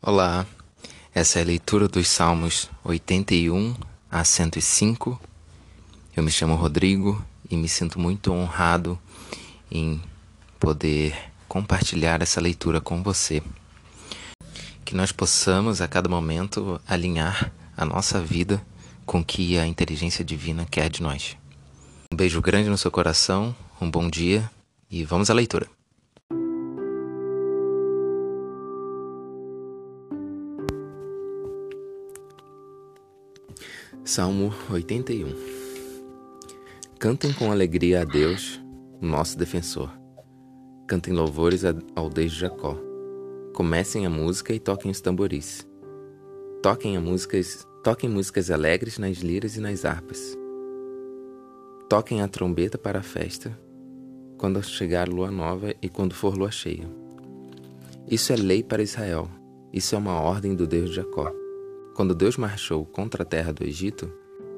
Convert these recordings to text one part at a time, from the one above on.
Olá, essa é a leitura dos Salmos 81 a 105. Eu me chamo Rodrigo e me sinto muito honrado em poder compartilhar essa leitura com você. Que nós possamos a cada momento alinhar a nossa vida com o que a inteligência divina quer de nós. Um beijo grande no seu coração, um bom dia e vamos à leitura. Salmo 81 Cantem com alegria a Deus, nosso defensor. Cantem louvores ao Deus de Jacó. Comecem a música e toquem os tamboris. Toquem, a músicas, toquem músicas alegres nas liras e nas harpas. Toquem a trombeta para a festa, quando chegar lua nova e quando for lua cheia. Isso é lei para Israel, isso é uma ordem do Deus de Jacó. Quando Deus marchou contra a terra do Egito,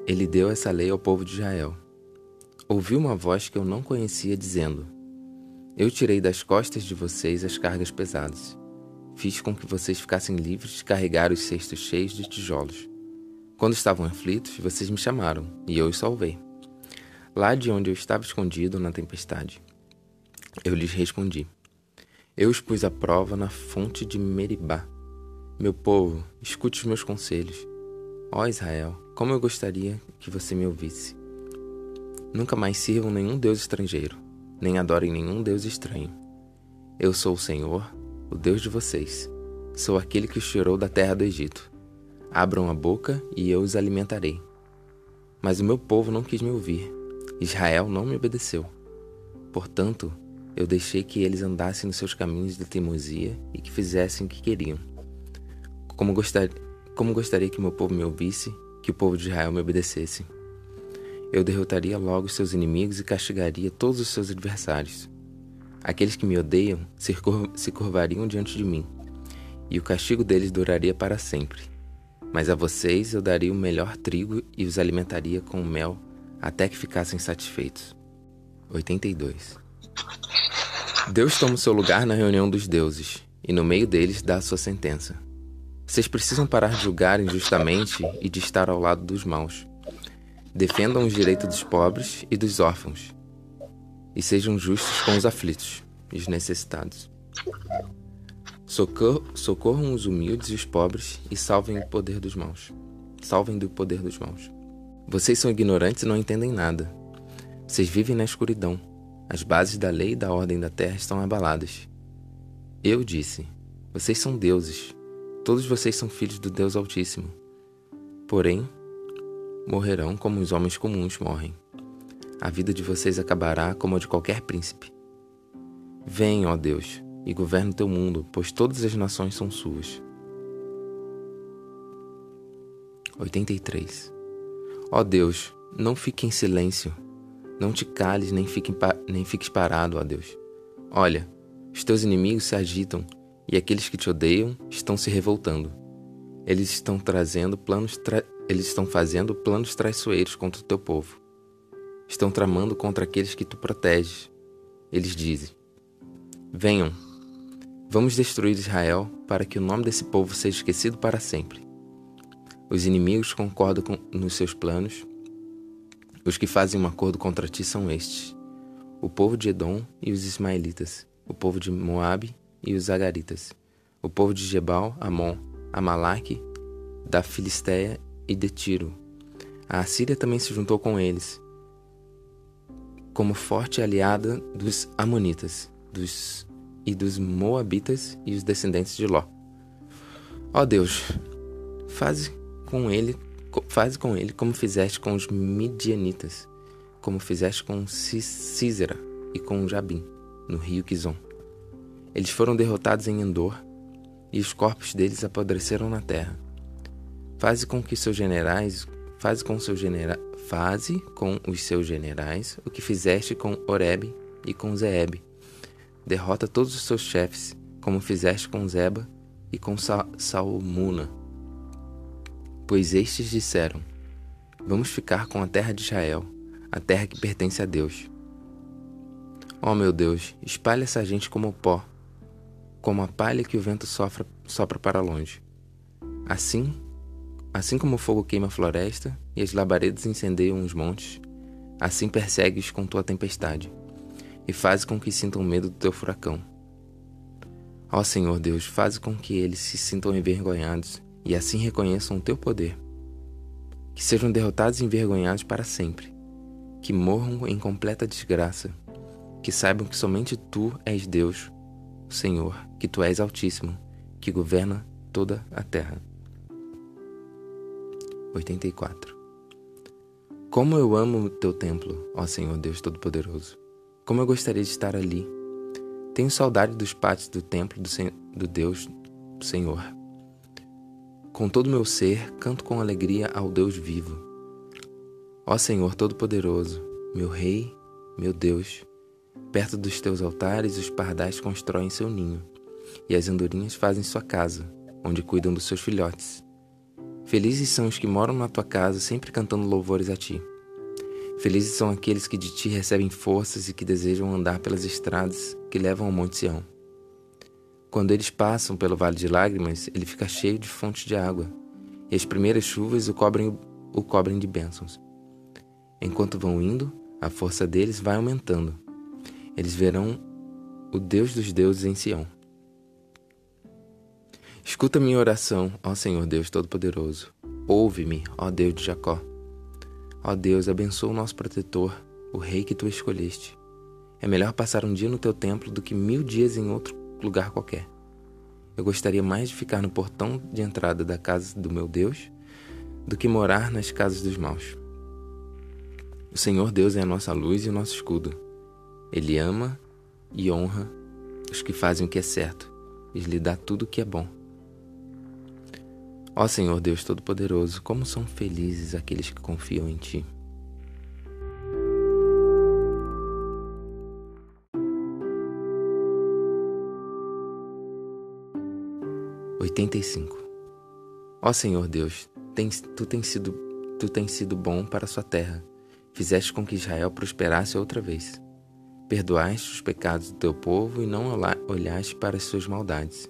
ele deu essa lei ao povo de Israel. Ouvi uma voz que eu não conhecia dizendo: Eu tirei das costas de vocês as cargas pesadas. Fiz com que vocês ficassem livres de carregar os cestos cheios de tijolos. Quando estavam aflitos, vocês me chamaram, e eu os salvei. Lá de onde eu estava escondido na tempestade, eu lhes respondi. Eu os pus à prova na fonte de Meribá meu povo, escute os meus conselhos. Ó Israel, como eu gostaria que você me ouvisse. Nunca mais sirvam nenhum Deus estrangeiro, nem adorem nenhum Deus estranho. Eu sou o Senhor, o Deus de vocês. Sou aquele que os tirou da terra do Egito. Abram a boca e eu os alimentarei. Mas o meu povo não quis me ouvir. Israel não me obedeceu. Portanto, eu deixei que eles andassem nos seus caminhos de teimosia e que fizessem o que queriam. Como, como gostaria que meu povo me ouvisse, que o povo de Israel me obedecesse. Eu derrotaria logo os seus inimigos e castigaria todos os seus adversários. Aqueles que me odeiam se, se curvariam diante de mim, e o castigo deles duraria para sempre. Mas a vocês eu daria o melhor trigo e os alimentaria com mel até que ficassem satisfeitos. 82. Deus toma o seu lugar na reunião dos deuses, e no meio deles dá a sua sentença. Vocês precisam parar de julgar injustamente e de estar ao lado dos maus. Defendam os direitos dos pobres e dos órfãos. E sejam justos com os aflitos e os necessitados. Socor socorram os humildes e os pobres e salvem o poder dos maus. Salvem do poder dos maus. Vocês são ignorantes e não entendem nada. Vocês vivem na escuridão. As bases da lei e da ordem da terra estão abaladas. Eu disse: Vocês são deuses Todos vocês são filhos do Deus Altíssimo. Porém, morrerão como os homens comuns morrem. A vida de vocês acabará como a de qualquer príncipe. Vem, ó Deus, e governe teu mundo, pois todas as nações são suas. 83. Ó Deus, não fique em silêncio. Não te cales, nem, fique, fiques parado, ó Deus. Olha, os teus inimigos se agitam e aqueles que te odeiam estão se revoltando. Eles estão trazendo planos tra... eles estão fazendo planos traiçoeiros contra o teu povo. Estão tramando contra aqueles que tu proteges. Eles dizem: Venham, vamos destruir Israel para que o nome desse povo seja esquecido para sempre. Os inimigos concordam com... nos seus planos. Os que fazem um acordo contra ti são estes: o povo de Edom e os ismaelitas, o povo de Moabe e os Agaritas, o povo de Jebal, Amon, Amalaque, da Filisteia e de Tiro. A Assíria também se juntou com eles, como forte aliada dos Amonitas dos, e dos Moabitas e os descendentes de Ló. Ó Deus, faze com ele, faze com ele como fizeste com os Midianitas, como fizeste com Císera e com Jabim, no rio Quizon. Eles foram derrotados em Endor e os corpos deles apodreceram na terra. Faze com que seus generais, faze com seus genera, faze com os seus generais o que fizeste com Oreb e com Zeeb. Derrota todos os seus chefes, como fizeste com Zeba e com Sa Salmuna. Pois estes disseram: Vamos ficar com a terra de Israel, a terra que pertence a Deus. Ó oh, meu Deus, espalhe essa gente como pó como a palha que o vento sopra, sopra para longe. Assim, assim como o fogo queima a floresta e as labaredas incendeiam os montes, assim persegues com tua tempestade e fazes com que sintam medo do teu furacão. Ó Senhor Deus, faz com que eles se sintam envergonhados e assim reconheçam o teu poder. Que sejam derrotados e envergonhados para sempre. Que morram em completa desgraça. Que saibam que somente tu és Deus, o Senhor, que tu és Altíssimo, que governa toda a terra. 84. Como eu amo o teu templo, ó Senhor Deus Todo-Poderoso. Como eu gostaria de estar ali tenho saudade dos pátios do templo do, Sen do Deus Senhor. Com todo o meu ser, canto com alegria ao Deus vivo. Ó Senhor Todo-Poderoso, meu Rei, meu Deus, perto dos teus altares os pardais constroem seu ninho, e as andorinhas fazem sua casa, onde cuidam dos seus filhotes. Felizes são os que moram na tua casa, sempre cantando louvores a ti. Felizes são aqueles que de ti recebem forças e que desejam andar pelas estradas que levam ao Monte Sião. Quando eles passam pelo Vale de Lágrimas, ele fica cheio de fontes de água, e as primeiras chuvas o cobrem, o cobrem de bênçãos. Enquanto vão indo, a força deles vai aumentando. Eles verão o Deus dos deuses em Sião. Escuta minha oração, ó Senhor Deus Todo-Poderoso. Ouve-me, ó Deus de Jacó. Ó Deus, abençoa o nosso protetor, o rei que tu escolheste. É melhor passar um dia no teu templo do que mil dias em outro lugar qualquer. Eu gostaria mais de ficar no portão de entrada da casa do meu Deus do que morar nas casas dos maus. O Senhor Deus é a nossa luz e o nosso escudo. Ele ama e honra os que fazem o que é certo e lhe dá tudo o que é bom. Ó Senhor Deus Todo-Poderoso, como são felizes aqueles que confiam em Ti. Oitenta e cinco. Ó Senhor Deus, tens, tu, tens sido, tu tens sido bom para a sua terra. Fizeste com que Israel prosperasse outra vez. Perdoaste os pecados do teu povo e não olhaste para as suas maldades.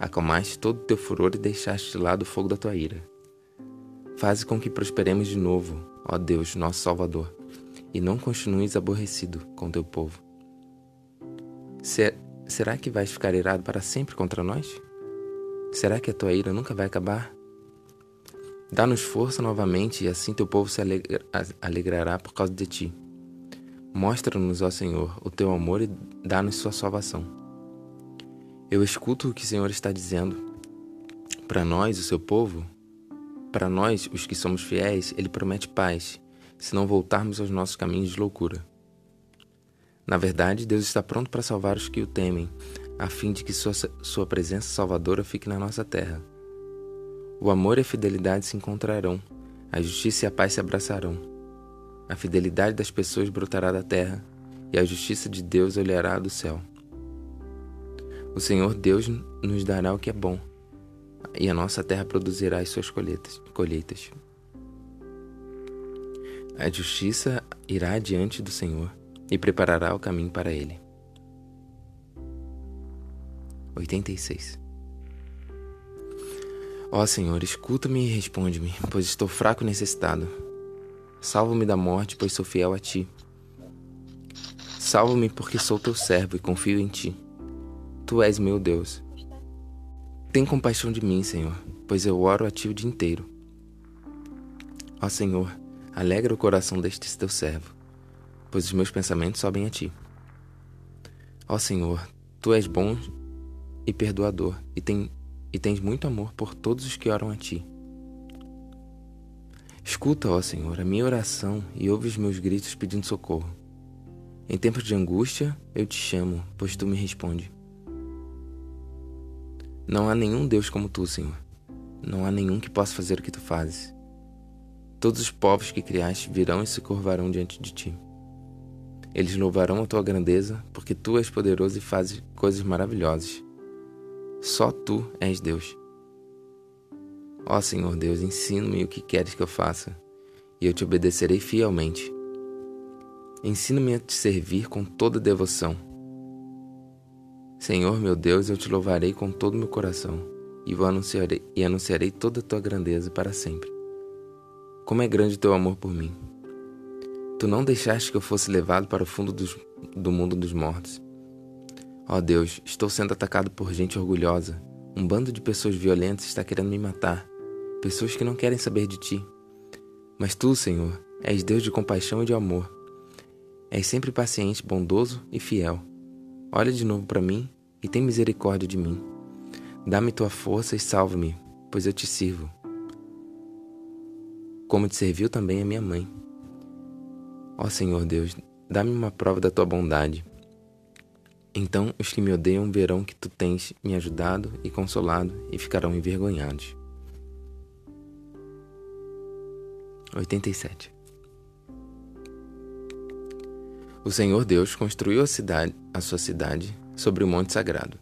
Acalmaste todo o teu furor e deixaste de lado o fogo da tua ira. Faze com que prosperemos de novo, ó Deus, nosso Salvador, e não continues aborrecido com teu povo. Ser, será que vais ficar irado para sempre contra nós? Será que a tua ira nunca vai acabar? Dá-nos força novamente e assim teu povo se alegra, alegrará por causa de ti. Mostra-nos, ó Senhor, o teu amor e dá-nos sua salvação. Eu escuto o que o Senhor está dizendo. Para nós, o seu povo, para nós, os que somos fiéis, ele promete paz, se não voltarmos aos nossos caminhos de loucura. Na verdade, Deus está pronto para salvar os que o temem, a fim de que sua, sua presença salvadora fique na nossa terra. O amor e a fidelidade se encontrarão, a justiça e a paz se abraçarão. A fidelidade das pessoas brotará da terra, e a justiça de Deus olhará do céu. O Senhor Deus nos dará o que é bom, e a nossa terra produzirá as suas colheitas. A justiça irá diante do Senhor e preparará o caminho para ele. 86. Ó Senhor, escuta-me e responde-me, pois estou fraco e necessitado. Salva-me da morte, pois sou fiel a ti. Salva-me porque sou teu servo e confio em ti. Tu és meu Deus. Tem compaixão de mim, Senhor, pois eu oro a ti o dia inteiro. Ó Senhor, alegra o coração deste teu servo, pois os meus pensamentos sobem a ti. Ó Senhor, tu és bom e perdoador, e, tem, e tens muito amor por todos os que oram a ti. Escuta, ó Senhor, a minha oração e ouve os meus gritos pedindo socorro. Em tempos de angústia, eu te chamo, pois tu me responde. Não há nenhum Deus como tu, Senhor. Não há nenhum que possa fazer o que tu fazes. Todos os povos que criaste virão e se curvarão diante de ti. Eles louvarão a tua grandeza, porque tu és poderoso e fazes coisas maravilhosas. Só tu és Deus. Ó Senhor Deus, ensina-me o que queres que eu faça, e eu te obedecerei fielmente. Ensina-me a te servir com toda devoção Senhor meu Deus, eu te louvarei com todo o meu coração e, anunciarei, e anunciarei toda a tua grandeza para sempre. Como é grande o teu amor por mim. Tu não deixaste que eu fosse levado para o fundo dos, do mundo dos mortos. Ó oh Deus, estou sendo atacado por gente orgulhosa. Um bando de pessoas violentas está querendo me matar. Pessoas que não querem saber de ti. Mas tu, Senhor, és Deus de compaixão e de amor. És sempre paciente, bondoso e fiel. Olha de novo para mim e tem misericórdia de mim. Dá-me tua força e salva-me, pois eu te sirvo. Como te serviu também a minha mãe. Ó Senhor Deus, dá-me uma prova da tua bondade. Então os que me odeiam verão que tu tens me ajudado e consolado e ficarão envergonhados. 87. O Senhor Deus construiu a cidade, a sua cidade, sobre o monte sagrado.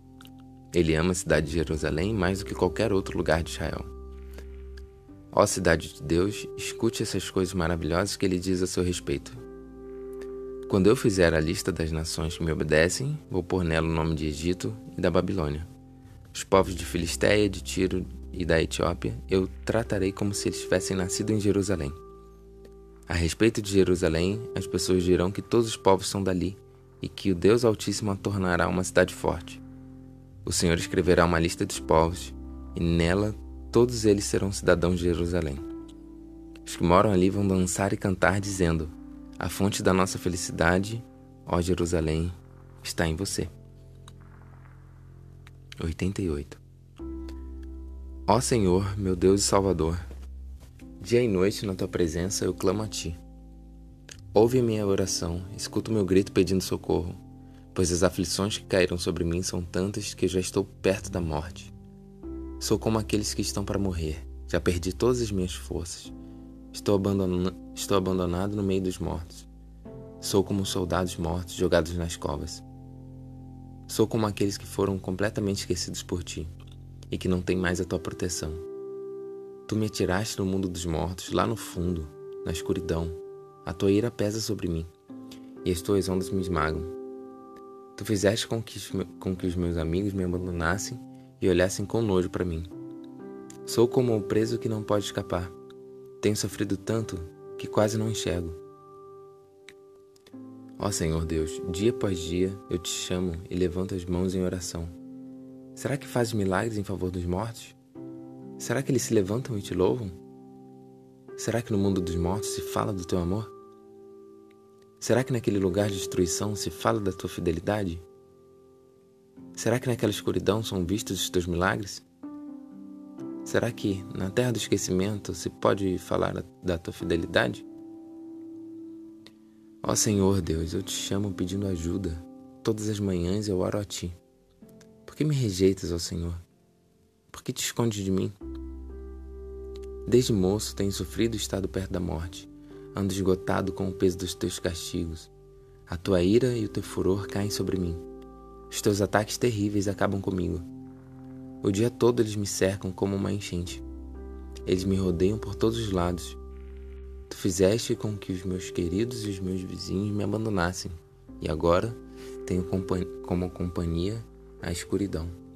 Ele ama a cidade de Jerusalém mais do que qualquer outro lugar de Israel. Ó cidade de Deus, escute essas coisas maravilhosas que ele diz a seu respeito. Quando eu fizer a lista das nações que me obedecem, vou pôr nela o nome de Egito e da Babilônia. Os povos de Filisteia, de Tiro e da Etiópia eu tratarei como se eles tivessem nascido em Jerusalém. A respeito de Jerusalém, as pessoas dirão que todos os povos são dali e que o Deus Altíssimo a tornará uma cidade forte. O Senhor escreverá uma lista dos povos e nela todos eles serão cidadãos de Jerusalém. Os que moram ali vão dançar e cantar, dizendo: a fonte da nossa felicidade, ó Jerusalém, está em você. 88. Ó Senhor, meu Deus e Salvador, dia e noite na tua presença eu clamo a ti. Ouve minha oração, escuta o meu grito pedindo socorro, pois as aflições que caíram sobre mim são tantas que já estou perto da morte. Sou como aqueles que estão para morrer, já perdi todas as minhas forças. Estou, abandon... Estou abandonado no meio dos mortos. Sou como soldados mortos jogados nas covas. Sou como aqueles que foram completamente esquecidos por ti e que não têm mais a tua proteção. Tu me atiraste no mundo dos mortos, lá no fundo, na escuridão. A tua ira pesa sobre mim e as tuas ondas me esmagam. Tu fizeste com que, com que os meus amigos me abandonassem e olhassem com nojo para mim. Sou como o preso que não pode escapar tenho sofrido tanto que quase não enxergo. Ó Senhor Deus, dia após dia eu te chamo e levanto as mãos em oração. Será que fazes milagres em favor dos mortos? Será que eles se levantam e te louvam? Será que no mundo dos mortos se fala do teu amor? Será que naquele lugar de destruição se fala da tua fidelidade? Será que naquela escuridão são vistos os teus milagres? Será que na terra do esquecimento se pode falar da tua fidelidade? Ó Senhor Deus, eu te chamo pedindo ajuda. Todas as manhãs eu oro a ti. Por que me rejeitas, ó Senhor? Por que te escondes de mim? Desde moço tenho sofrido e estado perto da morte. Ando esgotado com o peso dos teus castigos. A tua ira e o teu furor caem sobre mim. Os teus ataques terríveis acabam comigo. O dia todo eles me cercam como uma enchente. Eles me rodeiam por todos os lados. Tu fizeste com que os meus queridos e os meus vizinhos me abandonassem, e agora tenho como companhia a escuridão.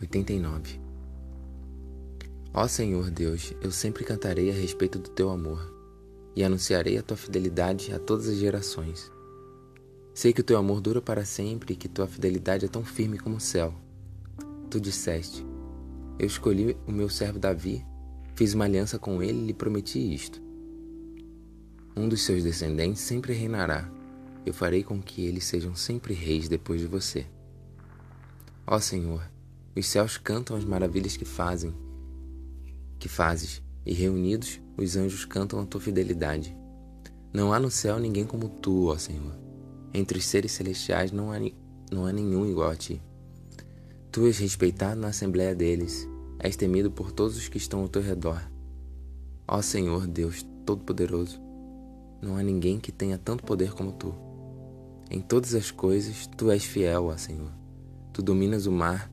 89. Ó Senhor Deus, eu sempre cantarei a respeito do teu amor e anunciarei a tua fidelidade a todas as gerações. Sei que o teu amor dura para sempre e que tua fidelidade é tão firme como o céu. Tu disseste: Eu escolhi o meu servo Davi, fiz uma aliança com ele e lhe prometi isto. Um dos seus descendentes sempre reinará. Eu farei com que eles sejam sempre reis depois de você. Ó Senhor, os céus cantam as maravilhas que fazem, que fazes, e reunidos os anjos cantam a tua fidelidade. Não há no céu ninguém como tu, ó Senhor. Entre os seres celestiais não há, não há nenhum igual a ti. Tu és respeitado na assembleia deles, és temido por todos os que estão ao teu redor. Ó Senhor Deus Todo-Poderoso, não há ninguém que tenha tanto poder como tu. Em todas as coisas, tu és fiel, ó Senhor. Tu dominas o mar,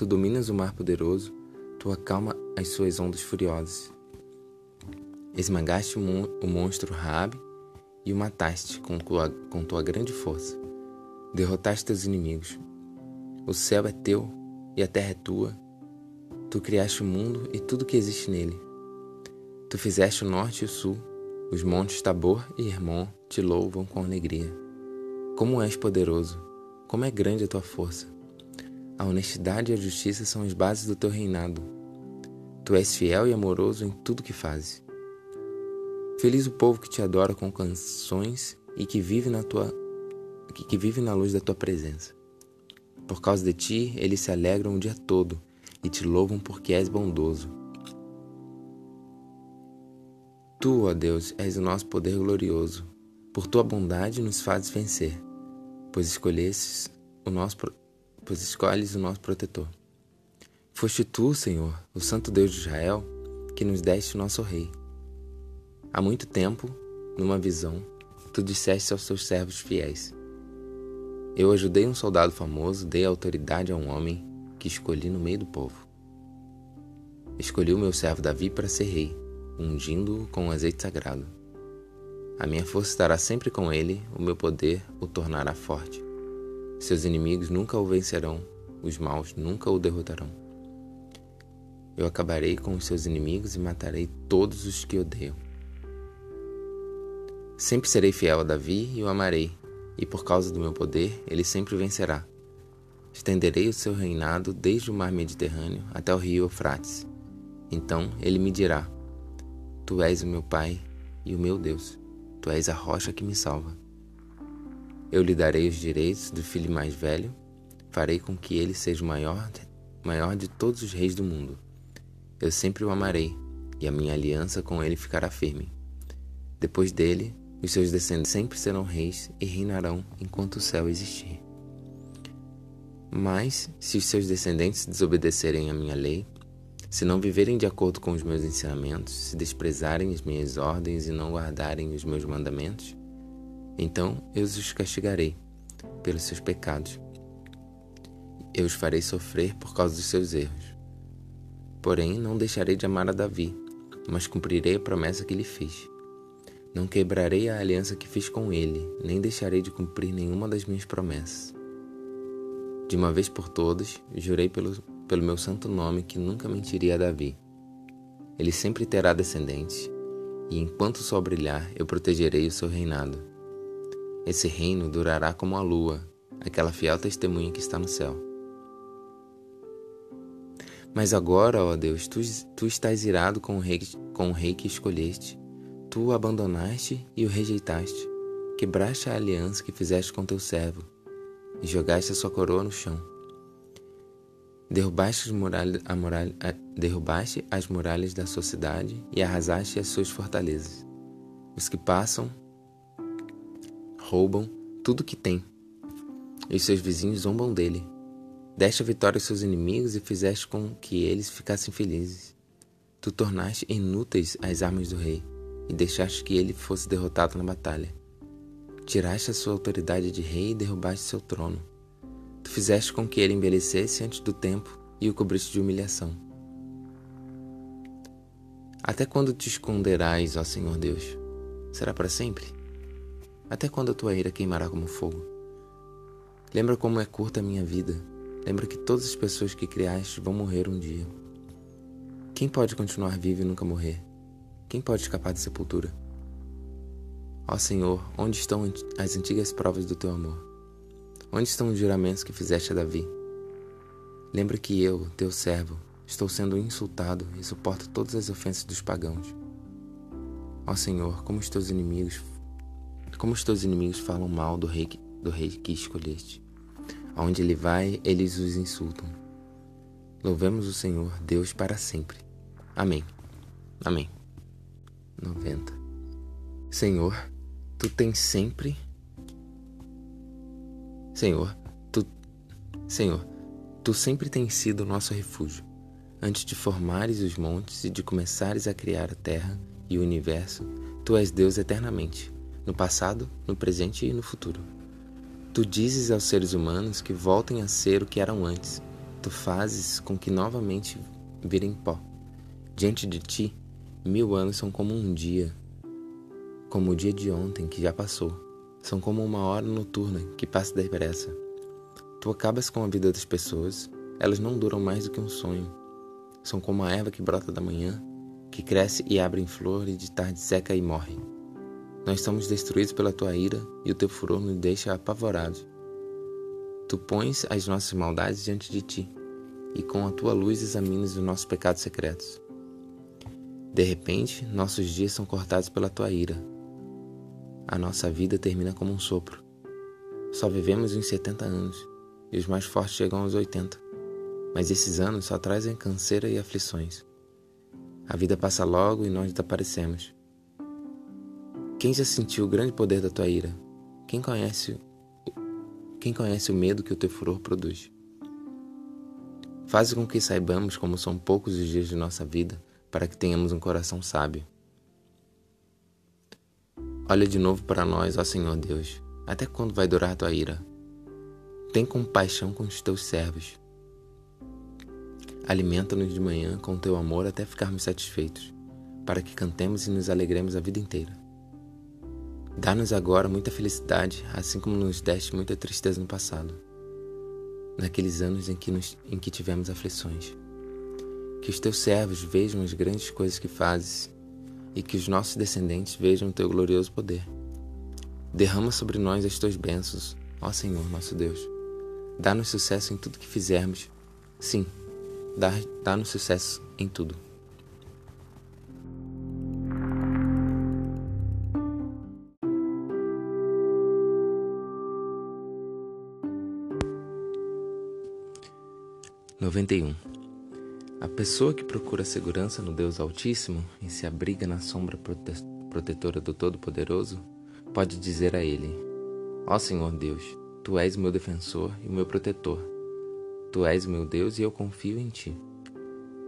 tu dominas o mar poderoso, tu acalma as suas ondas furiosas. Esmagaste o monstro Rabi e o mataste com tua, com tua grande força. Derrotaste teus inimigos. O céu é teu e a terra é tua. Tu criaste o mundo e tudo que existe nele. Tu fizeste o norte e o sul. Os montes Tabor e Hermon te louvam com alegria. Como és poderoso, como é grande a tua força. A honestidade e a justiça são as bases do teu reinado. Tu és fiel e amoroso em tudo que fazes. Feliz o povo que te adora com canções e que vive na tua que vive na luz da tua presença. Por causa de ti, eles se alegram o dia todo e te louvam porque és bondoso. Tu, ó Deus, és o nosso poder glorioso. Por tua bondade nos fazes vencer, pois escolhesses o nosso pois escolhes o nosso protetor. Foste tu, Senhor, o Santo Deus de Israel, que nos deste o nosso Rei. Há muito tempo, numa visão, tu disseste aos teus servos fiéis: Eu ajudei um soldado famoso, dei autoridade a um homem que escolhi no meio do povo. Escolhi o meu servo Davi para ser rei, ungindo-o com um azeite sagrado. A minha força estará sempre com ele, o meu poder o tornará forte. Seus inimigos nunca o vencerão, os maus nunca o derrotarão. Eu acabarei com os seus inimigos e matarei todos os que odeiam. Sempre serei fiel a Davi e o amarei, e por causa do meu poder ele sempre vencerá. Estenderei o seu reinado desde o mar Mediterrâneo até o rio Eufrates. Então ele me dirá: Tu és o meu Pai e o meu Deus, tu és a rocha que me salva. Eu lhe darei os direitos do filho mais velho, farei com que ele seja o maior, maior de todos os reis do mundo. Eu sempre o amarei, e a minha aliança com ele ficará firme. Depois dele, os seus descendentes sempre serão reis e reinarão enquanto o céu existir. Mas, se os seus descendentes desobedecerem à minha lei, se não viverem de acordo com os meus ensinamentos, se desprezarem as minhas ordens e não guardarem os meus mandamentos, então eu os castigarei pelos seus pecados. Eu os farei sofrer por causa dos seus erros. Porém, não deixarei de amar a Davi, mas cumprirei a promessa que lhe fiz. Não quebrarei a aliança que fiz com ele, nem deixarei de cumprir nenhuma das minhas promessas. De uma vez por todas, jurei pelo, pelo meu santo nome que nunca mentiria a Davi. Ele sempre terá descendentes, e enquanto sol brilhar, eu protegerei o seu reinado. Esse reino durará como a lua, aquela fiel testemunha que está no céu. Mas agora, ó Deus, tu, tu estás irado com o, rei, com o rei que escolheste Tu o abandonaste e o rejeitaste, quebraste a aliança que fizeste com teu servo, e jogaste a sua coroa no chão. Derrubaste as, muralha, muralha, derrubaste as muralhas da sua cidade e arrasaste as suas fortalezas. Os que passam roubam tudo que tem, e seus vizinhos zombam dele. Deste a vitória aos seus inimigos e fizeste com que eles ficassem felizes. Tu tornaste inúteis as armas do rei e deixaste que ele fosse derrotado na batalha. Tiraste a sua autoridade de rei e derrubaste seu trono. Tu fizeste com que ele envelhecesse antes do tempo e o cobriste de humilhação. Até quando te esconderás, ó Senhor Deus? Será para sempre? Até quando a tua ira queimará como fogo? Lembra como é curta a minha vida. Lembra que todas as pessoas que criaste vão morrer um dia. Quem pode continuar vivo e nunca morrer? Quem pode escapar da sepultura? Ó Senhor, onde estão as antigas provas do teu amor? Onde estão os juramentos que fizeste a Davi? Lembra que eu, teu servo, estou sendo insultado e suporto todas as ofensas dos pagãos. Ó Senhor, como os teus inimigos, como os teus inimigos falam mal do rei, do rei que escolheste. Aonde ele vai, eles os insultam. Louvemos o Senhor, Deus para sempre. Amém. Amém. 90. Senhor, tu tens sempre Senhor, tu Senhor, tu sempre tens sido o nosso refúgio. Antes de formares os montes e de começares a criar a terra e o universo, tu és Deus eternamente, no passado, no presente e no futuro. Tu dizes aos seres humanos que voltem a ser o que eram antes. Tu fazes com que novamente virem pó. Diante de ti, Mil anos são como um dia, como o dia de ontem que já passou, São como uma hora noturna que passa depressa. Tu acabas com a vida das pessoas, elas não duram mais do que um sonho. São como a erva que brota da manhã, que cresce e abre em flor e de tarde seca e morre. Nós somos destruídos pela tua ira e o teu furor nos deixa apavorados. Tu pões as nossas maldades diante de ti e com a tua luz examinas os nossos pecados secretos. De repente, nossos dias são cortados pela tua ira. A nossa vida termina como um sopro. Só vivemos uns 70 anos e os mais fortes chegam aos 80. Mas esses anos só trazem canseira e aflições. A vida passa logo e nós desaparecemos. Quem já sentiu o grande poder da tua ira? Quem conhece quem conhece o medo que o teu furor produz? Faz com que saibamos como são poucos os dias de nossa vida para que tenhamos um coração sábio. Olha de novo para nós, ó Senhor Deus. Até quando vai durar tua ira? Tem compaixão com os teus servos. Alimenta-nos de manhã com teu amor até ficarmos satisfeitos, para que cantemos e nos alegremos a vida inteira. Dá-nos agora muita felicidade, assim como nos deste muita tristeza no passado naqueles anos em que, nos, em que tivemos aflições. Que os teus servos vejam as grandes coisas que fazes e que os nossos descendentes vejam o teu glorioso poder. Derrama sobre nós as tuas bênçãos, ó Senhor nosso Deus. Dá-nos sucesso em tudo que fizermos. Sim, dá-nos sucesso em tudo. 91. A pessoa que procura segurança no Deus Altíssimo e se abriga na sombra prote protetora do Todo-Poderoso pode dizer a Ele: Ó Senhor Deus, Tu és meu defensor e meu protetor. Tu és meu Deus e eu confio em Ti.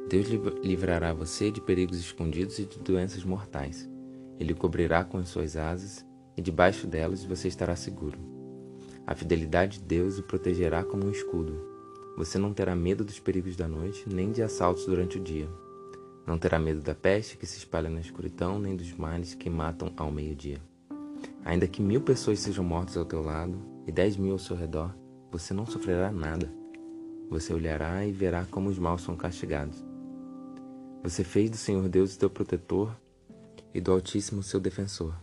Deus livrará você de perigos escondidos e de doenças mortais. Ele o cobrirá com as suas asas e debaixo delas você estará seguro. A fidelidade de Deus o protegerá como um escudo. Você não terá medo dos perigos da noite, nem de assaltos durante o dia. Não terá medo da peste que se espalha na escuridão, nem dos males que matam ao meio-dia. Ainda que mil pessoas sejam mortas ao teu lado e dez mil ao seu redor, você não sofrerá nada. Você olhará e verá como os maus são castigados. Você fez do Senhor Deus o teu protetor e do Altíssimo o seu defensor.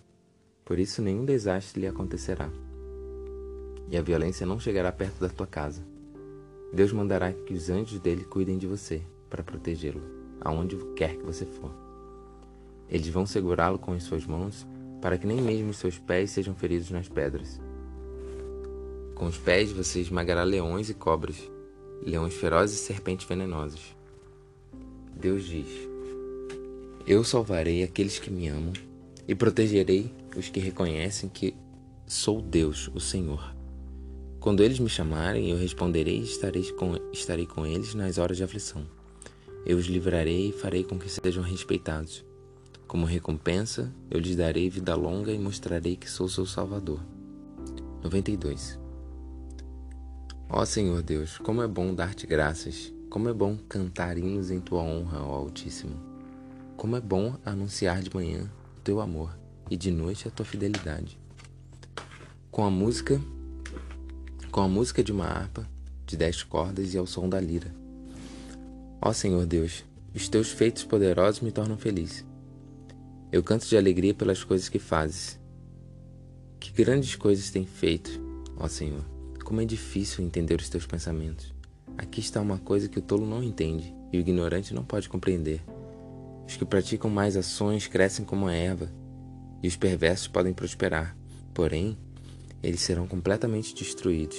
Por isso nenhum desastre lhe acontecerá. E a violência não chegará perto da tua casa. Deus mandará que os anjos dele cuidem de você para protegê-lo, aonde quer que você for. Eles vão segurá-lo com as suas mãos para que nem mesmo os seus pés sejam feridos nas pedras. Com os pés você esmagará leões e cobras, leões ferozes e serpentes venenosas. Deus diz: Eu salvarei aqueles que me amam e protegerei os que reconhecem que sou Deus, o Senhor. Quando eles me chamarem, eu responderei e estarei com, estarei com eles nas horas de aflição. Eu os livrarei e farei com que sejam respeitados. Como recompensa, eu lhes darei vida longa e mostrarei que sou seu Salvador. 92. Ó Senhor Deus, como é bom dar-te graças, como é bom cantar hinos em tua honra, ó Altíssimo. Como é bom anunciar de manhã o teu amor e de noite a tua fidelidade. Com a música com a música de uma harpa de dez cordas e ao som da lira. Ó Senhor Deus, os teus feitos poderosos me tornam feliz. Eu canto de alegria pelas coisas que fazes. Que grandes coisas tens feito, ó Senhor. Como é difícil entender os teus pensamentos. Aqui está uma coisa que o tolo não entende e o ignorante não pode compreender. Os que praticam mais ações crescem como a erva, e os perversos podem prosperar. Porém, eles serão completamente destruídos,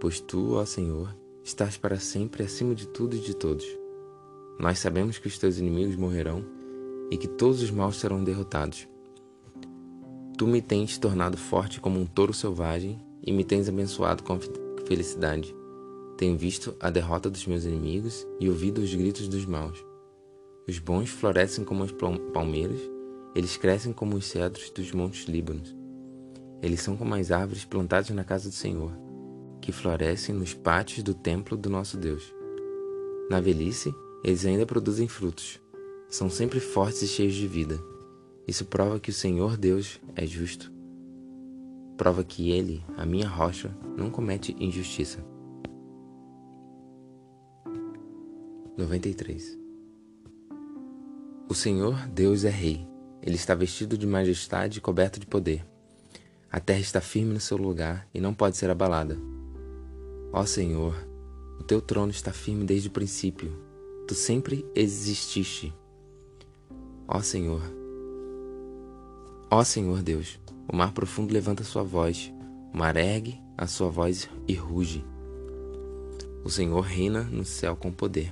pois tu, ó Senhor, estás para sempre acima de tudo e de todos. Nós sabemos que os teus inimigos morrerão e que todos os maus serão derrotados. Tu me tens tornado forte como um touro selvagem e me tens abençoado com felicidade. Tenho visto a derrota dos meus inimigos e ouvido os gritos dos maus. Os bons florescem como as palmeiras, eles crescem como os cedros dos montes Líbanos. Eles são como as árvores plantadas na casa do Senhor, que florescem nos pátios do templo do nosso Deus. Na velhice, eles ainda produzem frutos. São sempre fortes e cheios de vida. Isso prova que o Senhor Deus é justo. prova que ele, a minha rocha, não comete injustiça. 93. O Senhor Deus é Rei. Ele está vestido de majestade e coberto de poder. A terra está firme no seu lugar e não pode ser abalada. Ó Senhor, o teu trono está firme desde o princípio. Tu sempre exististe. Ó Senhor, ó Senhor Deus, o mar profundo levanta sua voz, o mar ergue a sua voz e ruge. O Senhor reina no céu com poder.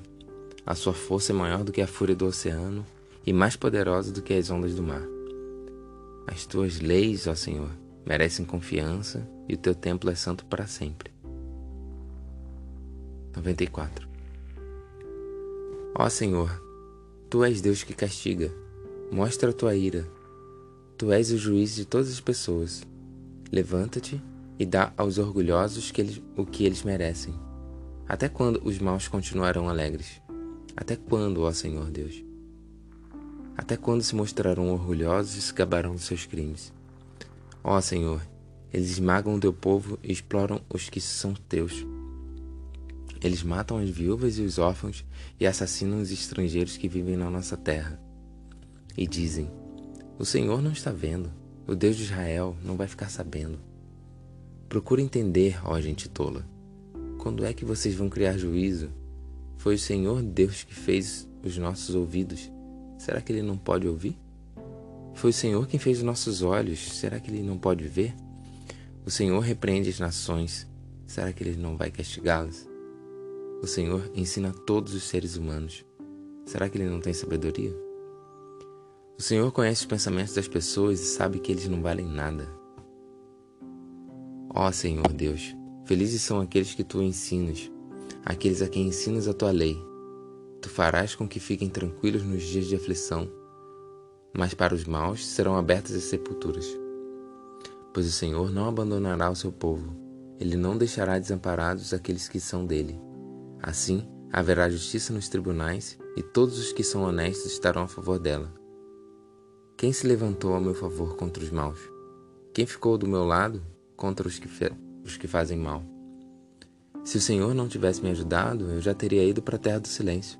A sua força é maior do que a fúria do oceano e mais poderosa do que as ondas do mar. As tuas leis, ó Senhor, merecem confiança e o teu templo é santo para sempre. 94. Ó Senhor, tu és Deus que castiga, mostra a tua ira. Tu és o juiz de todas as pessoas. Levanta-te e dá aos orgulhosos que eles, o que eles merecem. Até quando os maus continuarão alegres? Até quando, ó Senhor Deus? Até quando se mostrarão orgulhosos e se gabarão dos seus crimes? Ó Senhor, eles esmagam o teu povo e exploram os que são teus. Eles matam as viúvas e os órfãos e assassinam os estrangeiros que vivem na nossa terra. E dizem: O Senhor não está vendo, o Deus de Israel não vai ficar sabendo. Procura entender, ó gente tola. Quando é que vocês vão criar juízo? Foi o Senhor Deus que fez os nossos ouvidos. Será que ele não pode ouvir? Foi o Senhor quem fez os nossos olhos. Será que ele não pode ver? O Senhor repreende as nações. Será que ele não vai castigá-las? O Senhor ensina todos os seres humanos. Será que ele não tem sabedoria? O Senhor conhece os pensamentos das pessoas e sabe que eles não valem nada. Ó Senhor Deus, felizes são aqueles que tu ensinas, aqueles a quem ensinas a tua lei. Tu farás com que fiquem tranquilos nos dias de aflição, mas para os maus serão abertas as sepulturas. Pois o Senhor não abandonará o seu povo, ele não deixará desamparados aqueles que são dele. Assim, haverá justiça nos tribunais e todos os que são honestos estarão a favor dela. Quem se levantou a meu favor contra os maus? Quem ficou do meu lado contra os que, os que fazem mal? Se o Senhor não tivesse me ajudado, eu já teria ido para a terra do silêncio.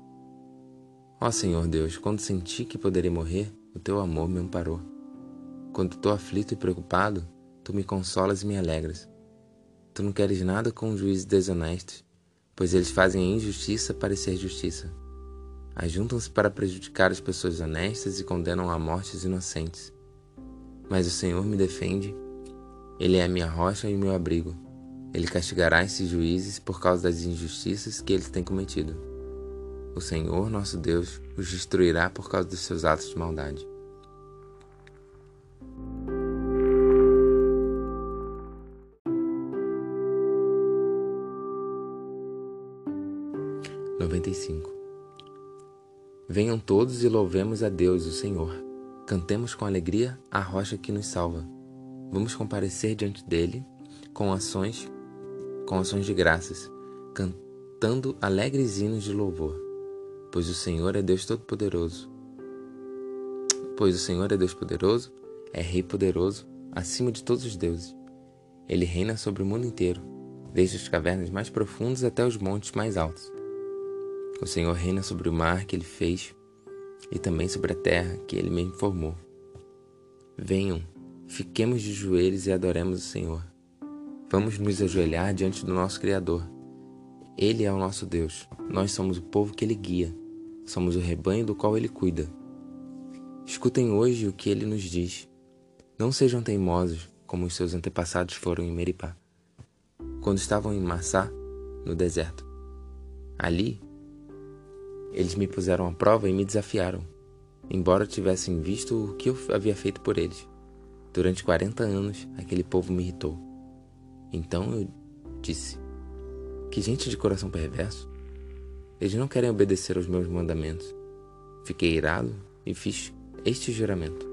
Ó Senhor Deus, quando senti que poderia morrer, o teu amor me amparou. Quando estou aflito e preocupado, tu me consolas e me alegras. Tu não queres nada com juízes desonestos, pois eles fazem a injustiça parecer justiça. Ajuntam-se para prejudicar as pessoas honestas e condenam à morte os inocentes. Mas o Senhor me defende, Ele é a minha rocha e o meu abrigo. Ele castigará esses juízes por causa das injustiças que eles têm cometido. O Senhor, nosso Deus, os destruirá por causa dos seus atos de maldade. Venham todos e louvemos a Deus, o Senhor. Cantemos com alegria a rocha que nos salva. Vamos comparecer diante dele com ações com ações de graças, cantando alegres hinos de louvor, pois o Senhor é Deus Todo-Poderoso. Pois o Senhor é Deus poderoso, é Rei poderoso, acima de todos os deuses. Ele reina sobre o mundo inteiro, desde as cavernas mais profundas até os montes mais altos. O Senhor reina sobre o mar que ele fez e também sobre a terra que ele mesmo formou. Venham, fiquemos de joelhos e adoremos o Senhor. Vamos nos ajoelhar diante do nosso Criador. Ele é o nosso Deus. Nós somos o povo que ele guia. Somos o rebanho do qual ele cuida. Escutem hoje o que ele nos diz. Não sejam teimosos, como os seus antepassados foram em Meripá, quando estavam em Massá, no deserto. Ali, eles me puseram à prova e me desafiaram, embora tivessem visto o que eu havia feito por eles. Durante quarenta anos, aquele povo me irritou. Então eu disse: Que gente de coração perverso! Eles não querem obedecer aos meus mandamentos. Fiquei irado e fiz este juramento: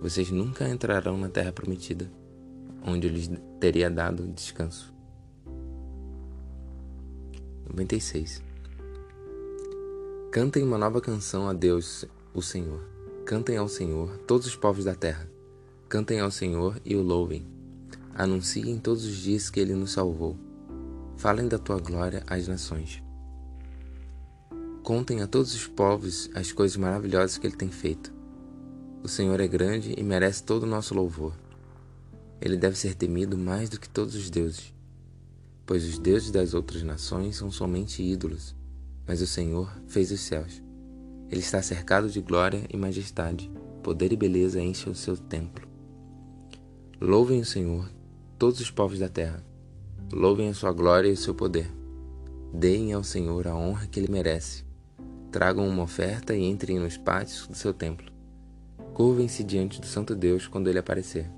Vocês nunca entrarão na terra prometida, onde eu lhes teria dado descanso. 96. Cantem uma nova canção a Deus, o Senhor. Cantem ao Senhor todos os povos da terra. Cantem ao Senhor e o louvem Anunciem todos os dias que ele nos salvou. Falem da tua glória às nações. Contem a todos os povos as coisas maravilhosas que ele tem feito. O Senhor é grande e merece todo o nosso louvor. Ele deve ser temido mais do que todos os deuses, pois os deuses das outras nações são somente ídolos, mas o Senhor fez os céus. Ele está cercado de glória e majestade, poder e beleza enchem o seu templo. Louvem o Senhor, todos os povos da terra. Louvem a sua glória e o seu poder. Deem ao Senhor a honra que ele merece. Tragam uma oferta e entrem nos pátios do seu templo. Curvem-se diante do Santo Deus quando ele aparecer.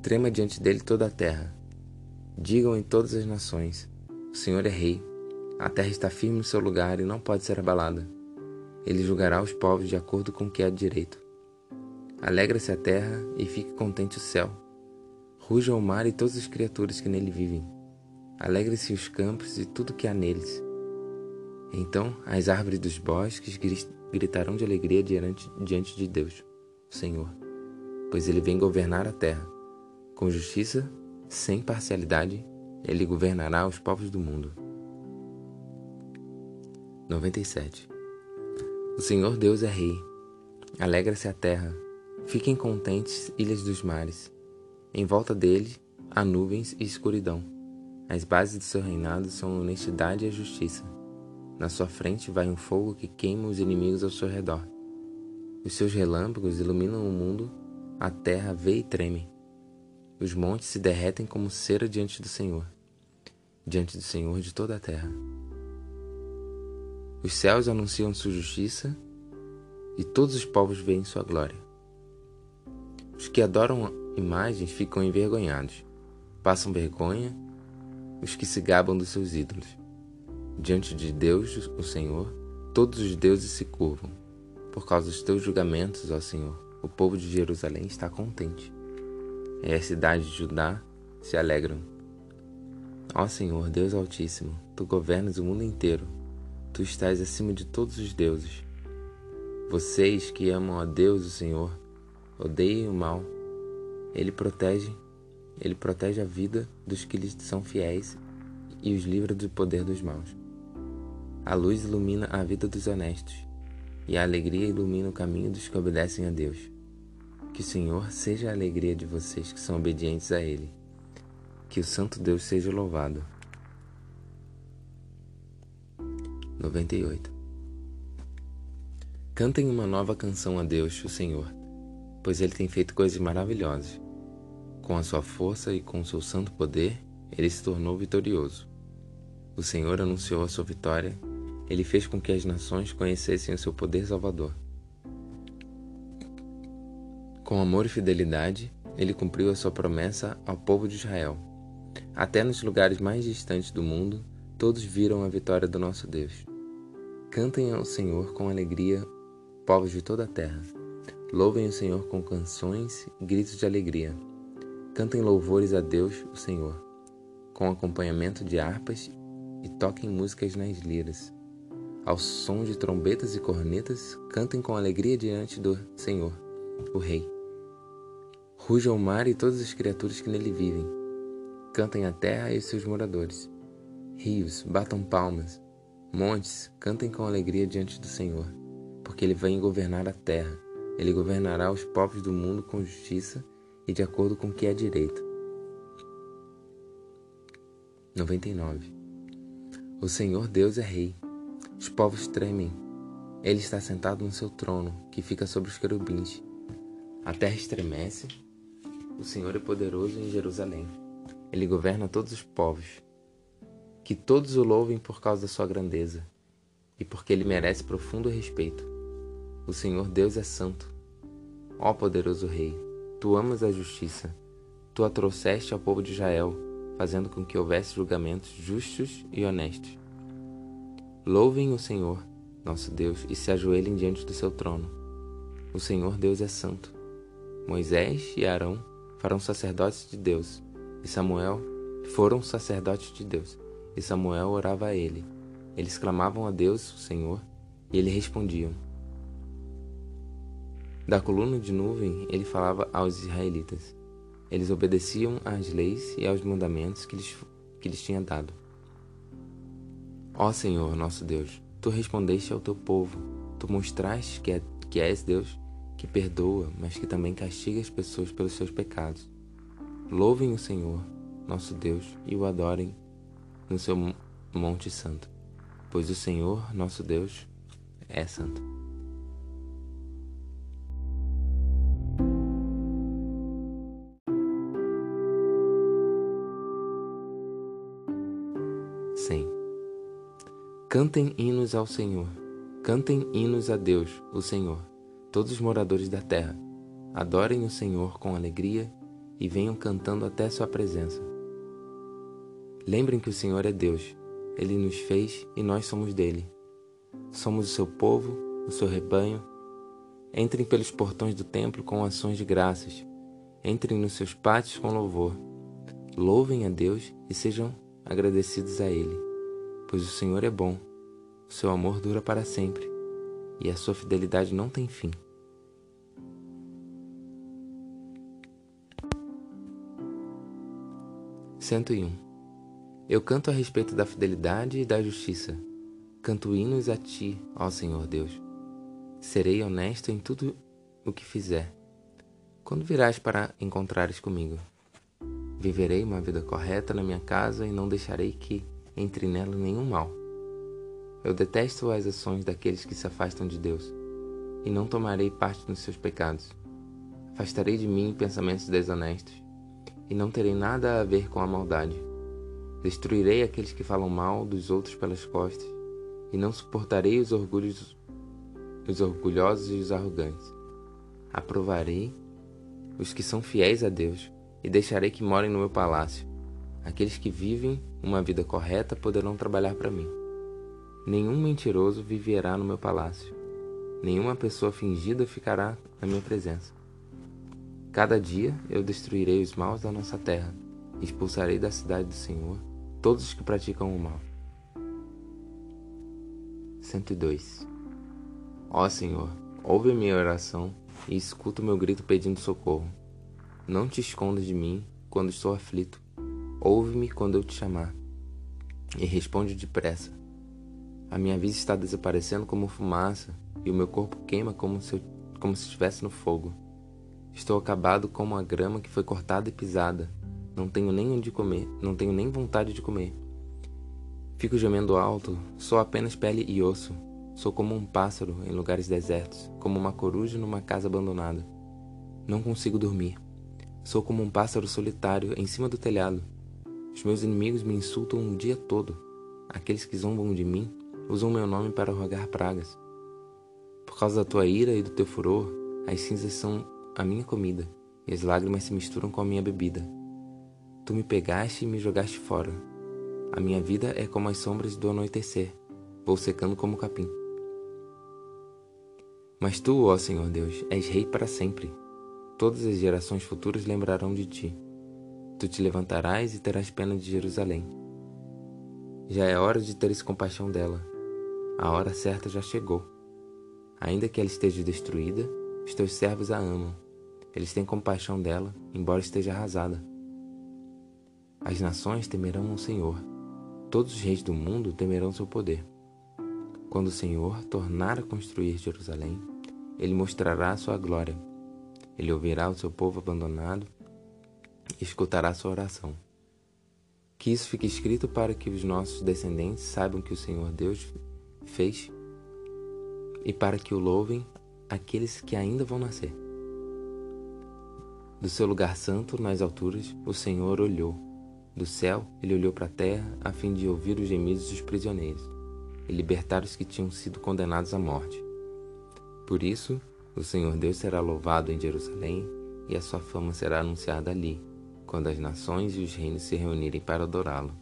Trema diante dele toda a terra. Digam em todas as nações: O Senhor é Rei. A terra está firme no seu lugar e não pode ser abalada. Ele julgará os povos de acordo com o que é direito. Alegra-se a terra e fique contente o céu. Ruja o mar e todas as criaturas que nele vivem. Alegre-se os campos e tudo que há neles. Então as árvores dos bosques gritarão de alegria diante, diante de Deus, o Senhor, pois ele vem governar a terra. Com justiça, sem parcialidade, ele governará os povos do mundo. 97. O Senhor Deus é Rei. Alegra-se a terra. Fiquem contentes, ilhas dos mares. Em volta dele há nuvens e escuridão. As bases do seu reinado são a honestidade e a justiça. Na sua frente vai um fogo que queima os inimigos ao seu redor. Os seus relâmpagos iluminam o mundo, a terra vê e treme. Os montes se derretem como cera diante do Senhor, diante do Senhor de toda a terra. Os céus anunciam sua justiça e todos os povos veem sua glória. Os que adoram imagens ficam envergonhados, passam vergonha os que se gabam dos seus ídolos. Diante de Deus, o Senhor, todos os deuses se curvam. Por causa dos teus julgamentos, ó Senhor, o povo de Jerusalém está contente. E a cidade de Judá se alegram. Ó Senhor, Deus Altíssimo, tu governas o mundo inteiro. Tu estás acima de todos os deuses. Vocês que amam a Deus, o Senhor, odeiem o mal. Ele protege, ele protege a vida dos que lhe são fiéis e os livra do poder dos maus. A luz ilumina a vida dos honestos, e a alegria ilumina o caminho dos que obedecem a Deus. Que o Senhor seja a alegria de vocês que são obedientes a Ele. Que o Santo Deus seja louvado. 98. Cantem uma nova canção a Deus, o Senhor, pois Ele tem feito coisas maravilhosas. Com a sua força e com o seu santo poder, Ele se tornou vitorioso. O Senhor anunciou a sua vitória ele fez com que as nações conhecessem o seu poder salvador. Com amor e fidelidade, ele cumpriu a sua promessa ao povo de Israel. Até nos lugares mais distantes do mundo, todos viram a vitória do nosso Deus. Cantem ao Senhor com alegria, povos de toda a terra. Louvem o Senhor com canções gritos de alegria. Cantem louvores a Deus, o Senhor, com acompanhamento de harpas e toquem músicas nas liras. Ao som de trombetas e cornetas, cantem com alegria diante do Senhor, o Rei. Ruja o mar e todas as criaturas que nele vivem. Cantem a terra e seus moradores. Rios, batam palmas. Montes, cantem com alegria diante do Senhor, porque ele vem governar a terra. Ele governará os povos do mundo com justiça e de acordo com o que é direito. 99. O Senhor Deus é Rei. Os povos tremem. Ele está sentado no seu trono, que fica sobre os querubins. A terra estremece. O Senhor é poderoso em Jerusalém. Ele governa todos os povos. Que todos o louvem por causa da sua grandeza e porque ele merece profundo respeito. O Senhor Deus é santo. Ó poderoso Rei, tu amas a justiça. Tu a trouxeste ao povo de Israel, fazendo com que houvesse julgamentos justos e honestos. Louvem o Senhor, nosso Deus, e se ajoelhem diante do seu trono. O Senhor Deus é santo. Moisés e Arão farão sacerdotes de Deus, e Samuel foram sacerdotes de Deus, e Samuel orava a ele. Eles clamavam a Deus, o Senhor, e ele respondiam. Da coluna de nuvem ele falava aos israelitas. Eles obedeciam às leis e aos mandamentos que lhes, que lhes tinha dado. Ó Senhor, nosso Deus, tu respondeste ao teu povo, tu mostraste que, é, que és Deus que perdoa, mas que também castiga as pessoas pelos seus pecados. Louvem o Senhor, nosso Deus, e o adorem no seu Monte Santo, pois o Senhor, nosso Deus, é santo. Cantem hinos ao Senhor. Cantem hinos a Deus, o Senhor, todos os moradores da terra. Adorem o Senhor com alegria e venham cantando até sua presença. Lembrem que o Senhor é Deus. Ele nos fez e nós somos dele. Somos o seu povo, o seu rebanho. Entrem pelos portões do templo com ações de graças. Entrem nos seus pátios com louvor. Louvem a Deus e sejam agradecidos a Ele, pois o Senhor é bom, seu amor dura para sempre e a sua fidelidade não tem fim. Cento e um. Eu canto a respeito da fidelidade e da justiça. Canto hinos a ti, ó Senhor Deus. Serei honesto em tudo o que fizer. Quando virás para encontrares comigo? Viverei uma vida correta na minha casa e não deixarei que entre nela nenhum mal. Eu detesto as ações daqueles que se afastam de Deus e não tomarei parte nos seus pecados. Afastarei de mim pensamentos desonestos e não terei nada a ver com a maldade. Destruirei aqueles que falam mal dos outros pelas costas, e não suportarei os orgulhos os orgulhosos e os arrogantes. Aprovarei os que são fiéis a Deus, e deixarei que morem no meu palácio. Aqueles que vivem uma vida correta poderão trabalhar para mim. Nenhum mentiroso viverá no meu palácio. Nenhuma pessoa fingida ficará na minha presença. Cada dia eu destruirei os maus da nossa terra, expulsarei da cidade do Senhor todos os que praticam o mal. 102. Ó Senhor, ouve a minha oração e escuta o meu grito pedindo socorro. Não te escondas de mim quando estou aflito. Ouve-me quando eu te chamar e responde depressa. A minha vida está desaparecendo como fumaça e o meu corpo queima como se, eu, como se estivesse no fogo. Estou acabado como a grama que foi cortada e pisada. Não tenho nem onde comer, não tenho nem vontade de comer. Fico gemendo alto, sou apenas pele e osso. Sou como um pássaro em lugares desertos, como uma coruja numa casa abandonada. Não consigo dormir. Sou como um pássaro solitário em cima do telhado. Os meus inimigos me insultam o dia todo. Aqueles que zombam de mim usam meu nome para rogar pragas. Por causa da tua ira e do teu furor, as cinzas são a minha comida e as lágrimas se misturam com a minha bebida. Tu me pegaste e me jogaste fora. A minha vida é como as sombras do anoitecer, vou secando como capim. Mas tu, ó Senhor Deus, és rei para sempre. Todas as gerações futuras lembrarão de ti. Tu te levantarás e terás pena de Jerusalém. Já é hora de teres compaixão dela. A hora certa já chegou. Ainda que ela esteja destruída, os teus servos a amam. Eles têm compaixão dela, embora esteja arrasada. As nações temerão o Senhor. Todos os reis do mundo temerão seu poder. Quando o Senhor tornar a construir Jerusalém, ele mostrará a sua glória. Ele ouvirá o seu povo abandonado e escutará sua oração. Que isso fique escrito para que os nossos descendentes saibam que o Senhor Deus fez e para que o louvem aqueles que ainda vão nascer. Do seu lugar santo, nas alturas, o Senhor olhou do céu, ele olhou para a terra a fim de ouvir os gemidos dos prisioneiros e libertar os que tinham sido condenados à morte. Por isso, o Senhor Deus será louvado em Jerusalém e a sua fama será anunciada ali, quando as nações e os reinos se reunirem para adorá-lo.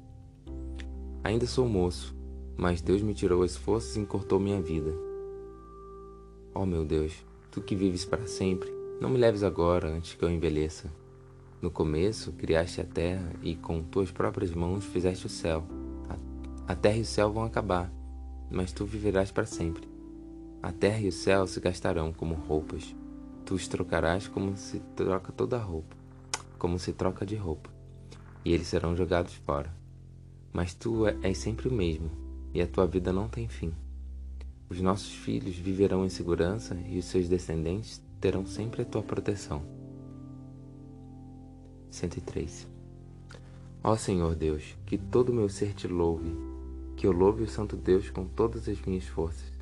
Ainda sou moço, mas Deus me tirou as forças e encurtou minha vida. Oh, meu Deus, tu que vives para sempre, não me leves agora antes que eu envelheça. No começo, criaste a terra e com tuas próprias mãos fizeste o céu. A terra e o céu vão acabar, mas tu viverás para sempre. A terra e o céu se gastarão como roupas. Tu os trocarás como se troca toda roupa. como se troca de roupa, e eles serão jogados fora. Mas tu és sempre o mesmo, e a tua vida não tem fim. Os nossos filhos viverão em segurança e os seus descendentes terão sempre a tua proteção. 103. Ó Senhor Deus, que todo meu ser te louve, que eu louve o Santo Deus com todas as minhas forças.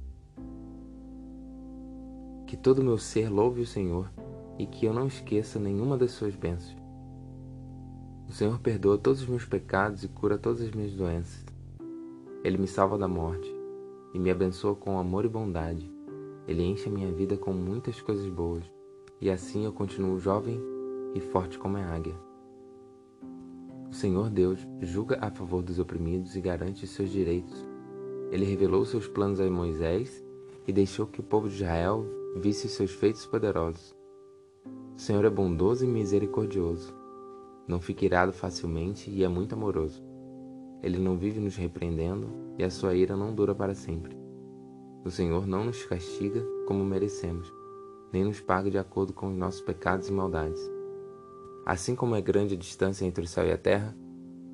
Que todo meu ser louve o Senhor e que eu não esqueça nenhuma das suas bênçãos. O Senhor perdoa todos os meus pecados e cura todas as minhas doenças. Ele me salva da morte e me abençoa com amor e bondade. Ele enche a minha vida com muitas coisas boas, e assim eu continuo jovem e forte como a águia. O Senhor Deus julga a favor dos oprimidos e garante seus direitos. Ele revelou seus planos a Moisés e deixou que o povo de Israel visse seus feitos poderosos. O Senhor é bondoso e misericordioso. Não fica irado facilmente e é muito amoroso. Ele não vive nos repreendendo e a sua ira não dura para sempre. O Senhor não nos castiga como merecemos, nem nos paga de acordo com os nossos pecados e maldades. Assim como é grande a distância entre o céu e a terra,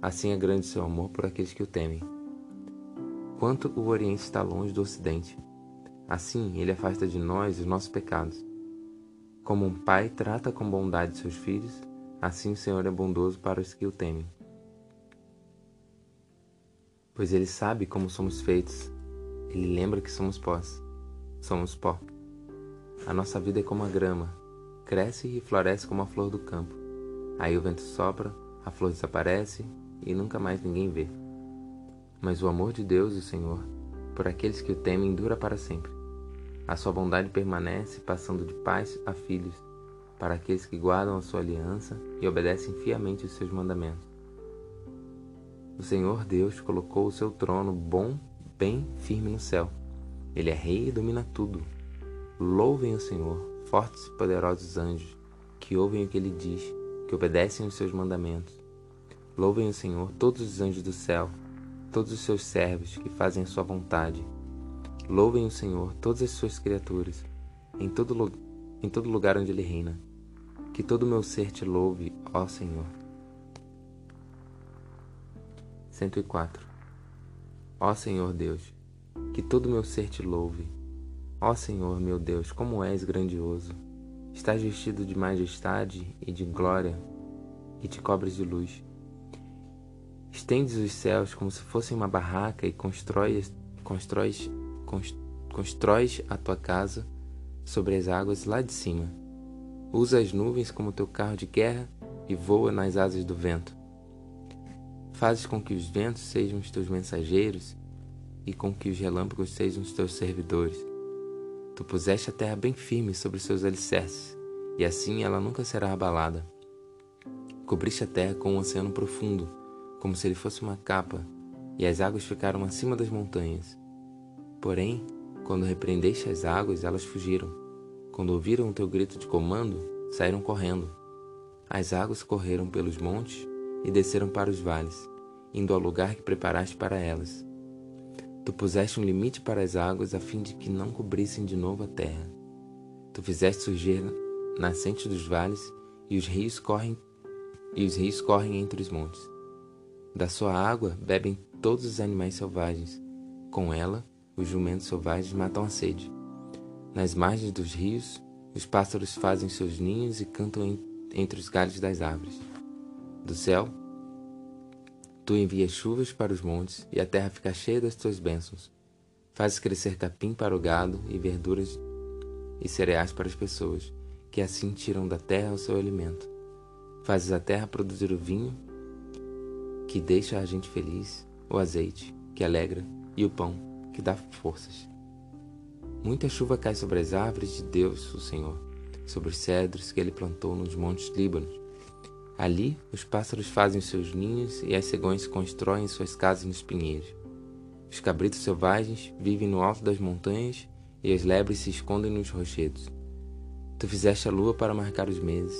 assim é grande seu amor por aqueles que o temem. Quanto o Oriente está longe do Ocidente, assim ele afasta de nós os nossos pecados. Como um pai trata com bondade seus filhos, assim o Senhor é bondoso para os que o temem pois ele sabe como somos feitos. Ele lembra que somos pós. Somos pó. A nossa vida é como a grama, cresce e floresce como a flor do campo. Aí o vento sopra, a flor desaparece e nunca mais ninguém vê. Mas o amor de Deus, o Senhor, por aqueles que o temem, dura para sempre. A sua bondade permanece, passando de pais a filhos, para aqueles que guardam a sua aliança e obedecem fielmente os seus mandamentos. O Senhor Deus colocou o seu trono bom, bem firme no céu. Ele é rei e domina tudo. Louvem o Senhor, fortes e poderosos anjos, que ouvem o que ele diz, que obedecem os seus mandamentos. Louvem o Senhor, todos os anjos do céu, todos os seus servos que fazem a sua vontade. Louvem o Senhor, todas as suas criaturas, em todo, em todo lugar onde ele reina. Que todo o meu ser te louve, ó Senhor. 104 Ó Senhor Deus, que todo meu ser te louve. Ó Senhor, meu Deus, como és grandioso. Estás vestido de majestade e de glória e te cobres de luz. Estendes os céus como se fossem uma barraca e constróis, constróis, constróis a tua casa sobre as águas lá de cima. Usa as nuvens como teu carro de guerra e voa nas asas do vento. Fazes com que os ventos sejam os teus mensageiros e com que os relâmpagos sejam os teus servidores. Tu puseste a terra bem firme sobre seus alicerces, e assim ela nunca será abalada. Cobriste a terra com um oceano profundo, como se ele fosse uma capa, e as águas ficaram acima das montanhas. Porém, quando repreendeste as águas, elas fugiram. Quando ouviram o teu grito de comando, saíram correndo. As águas correram pelos montes e desceram para os vales, indo ao lugar que preparaste para elas. Tu puseste um limite para as águas a fim de que não cobrissem de novo a terra. Tu fizeste surgir nascentes dos vales e os rios correm e os rios correm entre os montes. Da sua água bebem todos os animais selvagens. Com ela, os jumentos selvagens matam a sede. Nas margens dos rios, os pássaros fazem seus ninhos e cantam entre os galhos das árvores. Do céu, tu envias chuvas para os montes e a terra fica cheia das tuas bênçãos. Fazes crescer capim para o gado e verduras e cereais para as pessoas, que assim tiram da terra o seu alimento. Fazes a terra produzir o vinho, que deixa a gente feliz, o azeite, que alegra, e o pão, que dá forças. Muita chuva cai sobre as árvores de Deus, o Senhor, sobre os cedros que ele plantou nos montes Líbanos Ali, os pássaros fazem os seus ninhos e as cegões constroem suas casas nos pinheiros. Os cabritos selvagens vivem no alto das montanhas e as lebres se escondem nos rochedos. Tu fizeste a lua para marcar os meses,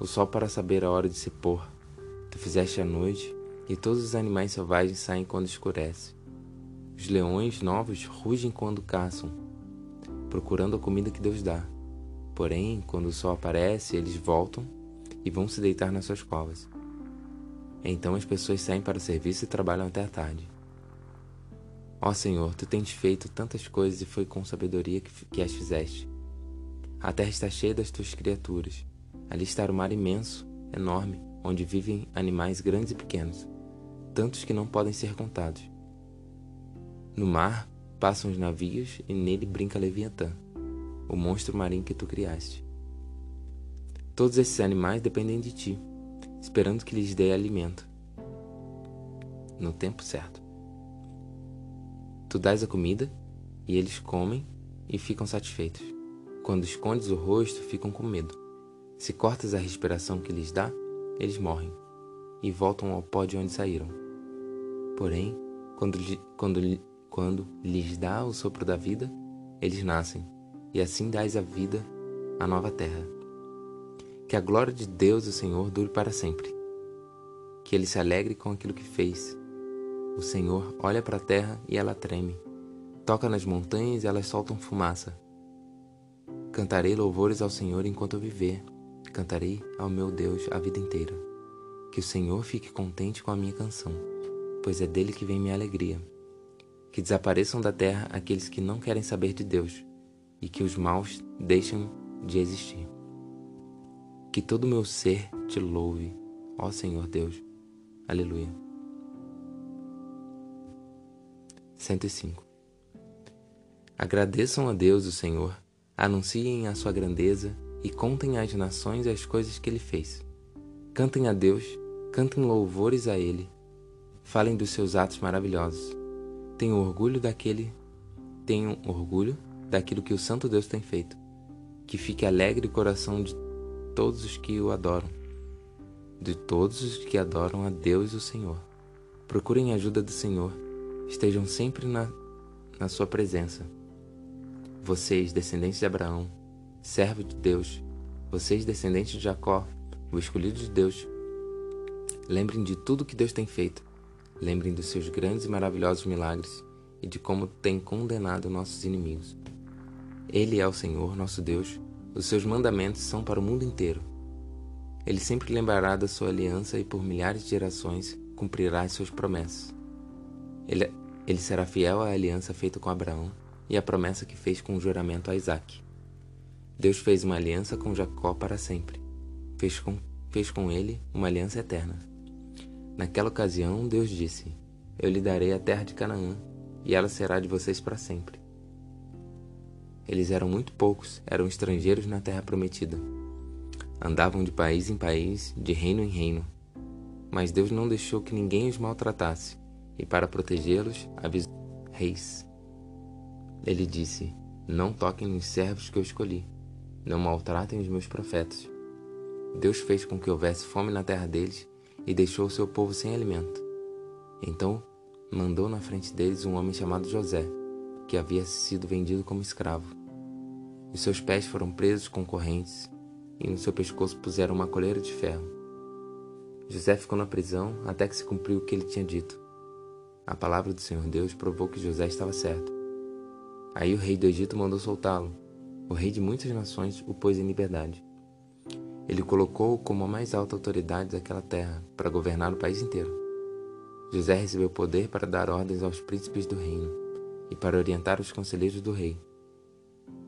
o sol para saber a hora de se pôr. Tu fizeste a noite e todos os animais selvagens saem quando escurece. Os leões novos rugem quando caçam, procurando a comida que Deus dá. Porém, quando o sol aparece, eles voltam e vão se deitar nas suas covas. Então as pessoas saem para o serviço e trabalham até a tarde. Ó Senhor, tu tens feito tantas coisas e foi com sabedoria que, que as fizeste. A terra está cheia das tuas criaturas. Ali está o mar imenso, enorme, onde vivem animais grandes e pequenos, tantos que não podem ser contados. No mar passam os navios e nele brinca Leviatã, o monstro marinho que tu criaste. Todos esses animais dependem de ti, esperando que lhes dê alimento. No tempo certo. Tu dás a comida e eles comem e ficam satisfeitos. Quando escondes o rosto, ficam com medo. Se cortas a respiração que lhes dá, eles morrem e voltam ao pó de onde saíram. Porém, quando, quando, quando lhes dá o sopro da vida, eles nascem, e assim dás a vida à nova terra. Que a glória de Deus, o Senhor, dure para sempre. Que ele se alegre com aquilo que fez. O Senhor olha para a terra e ela treme. Toca nas montanhas e elas soltam fumaça. Cantarei louvores ao Senhor enquanto eu viver Cantarei ao meu Deus a vida inteira. Que o Senhor fique contente com a minha canção, pois é dele que vem minha alegria. Que desapareçam da terra aqueles que não querem saber de Deus, e que os maus deixem de existir. Que todo o meu ser te louve, ó Senhor Deus. Aleluia. 105. Agradeçam a Deus, o Senhor, anunciem a sua grandeza e contem às nações as coisas que ele fez. Cantem a Deus, cantem louvores a ele, falem dos seus atos maravilhosos. Tenham orgulho daquele, tenham orgulho daquilo que o Santo Deus tem feito. Que fique alegre o coração de todos os que o adoram, de todos os que adoram a Deus o Senhor. Procurem a ajuda do Senhor, estejam sempre na, na sua presença. Vocês, descendentes de Abraão, servo de Deus, vocês descendentes de Jacó, o escolhido de Deus. Lembrem de tudo que Deus tem feito. Lembrem dos seus grandes e maravilhosos milagres e de como tem condenado nossos inimigos. Ele é o Senhor, nosso Deus. Os seus mandamentos são para o mundo inteiro. Ele sempre lembrará da sua aliança e por milhares de gerações cumprirá as suas promessas. Ele, ele será fiel à aliança feita com Abraão e à promessa que fez com o juramento a Isaque. Deus fez uma aliança com Jacó para sempre. Fez com, fez com ele uma aliança eterna. Naquela ocasião, Deus disse: Eu lhe darei a terra de Canaã, e ela será de vocês para sempre. Eles eram muito poucos, eram estrangeiros na terra prometida. Andavam de país em país, de reino em reino. Mas Deus não deixou que ninguém os maltratasse, e para protegê-los, avisou reis. Ele disse: Não toquem nos servos que eu escolhi não maltratem os meus profetas. Deus fez com que houvesse fome na terra deles e deixou o seu povo sem alimento. Então mandou na frente deles um homem chamado José, que havia sido vendido como escravo. Os seus pés foram presos com correntes e no seu pescoço puseram uma coleira de ferro. José ficou na prisão até que se cumpriu o que ele tinha dito. A palavra do Senhor Deus provou que José estava certo. Aí o rei do Egito mandou soltá-lo o rei de muitas nações o pôs em liberdade. Ele colocou-o como a mais alta autoridade daquela terra para governar o país inteiro. José recebeu poder para dar ordens aos príncipes do reino e para orientar os conselheiros do rei.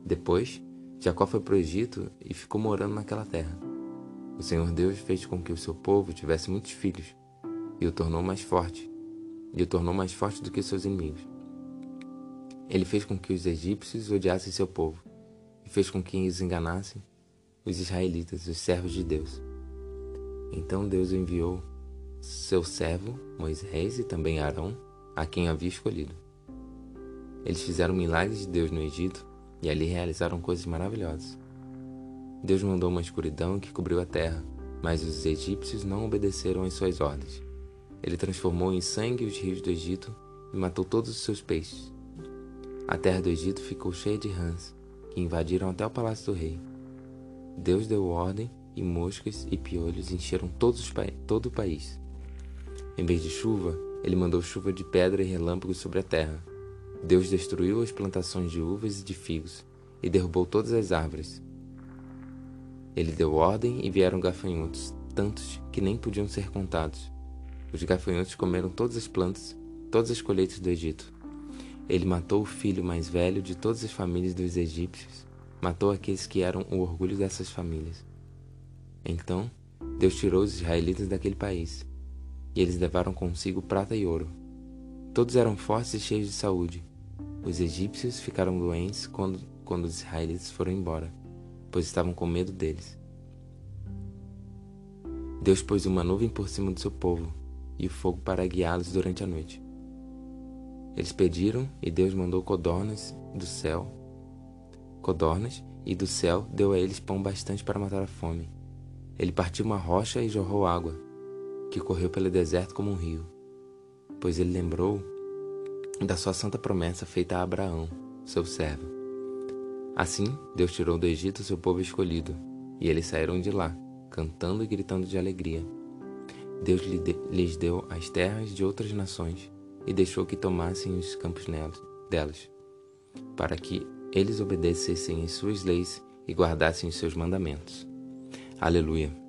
Depois, Jacó foi para o Egito e ficou morando naquela terra. O Senhor Deus fez com que o seu povo tivesse muitos filhos e o tornou mais forte, e o tornou mais forte do que seus inimigos. Ele fez com que os egípcios odiassem seu povo e fez com que os enganassem os israelitas, os servos de Deus. Então Deus enviou seu servo Moisés e também Arão, a quem havia escolhido. Eles fizeram milagres de Deus no Egito e ali realizaram coisas maravilhosas. Deus mandou uma escuridão que cobriu a terra, mas os egípcios não obedeceram às suas ordens. Ele transformou em sangue os rios do Egito e matou todos os seus peixes. A terra do Egito ficou cheia de rãs que invadiram até o palácio do rei. Deus deu ordem e moscas e piolhos encheram todo o país. Em vez de chuva, ele mandou chuva de pedra e relâmpagos sobre a terra. Deus destruiu as plantações de uvas e de figos e derrubou todas as árvores. Ele deu ordem e vieram gafanhotos, tantos que nem podiam ser contados. Os gafanhotos comeram todas as plantas, todas as colheitas do Egito. Ele matou o filho mais velho de todas as famílias dos egípcios, matou aqueles que eram o orgulho dessas famílias. Então, Deus tirou os israelitas daquele país, e eles levaram consigo prata e ouro. Todos eram fortes e cheios de saúde. Os egípcios ficaram doentes quando, quando os israelitas foram embora, pois estavam com medo deles. Deus pôs uma nuvem por cima do seu povo e o fogo para guiá-los durante a noite. Eles pediram e Deus mandou codornas do céu. Codornas e do céu deu a eles pão bastante para matar a fome. Ele partiu uma rocha e jorrou água, que correu pelo deserto como um rio, pois ele lembrou da sua santa promessa feita a Abraão, seu servo. Assim, Deus tirou do Egito seu povo escolhido, e eles saíram de lá, cantando e gritando de alegria. Deus lhes deu as terras de outras nações e deixou que tomassem os campos delas, para que eles obedecessem às suas leis e guardassem os seus mandamentos. Aleluia.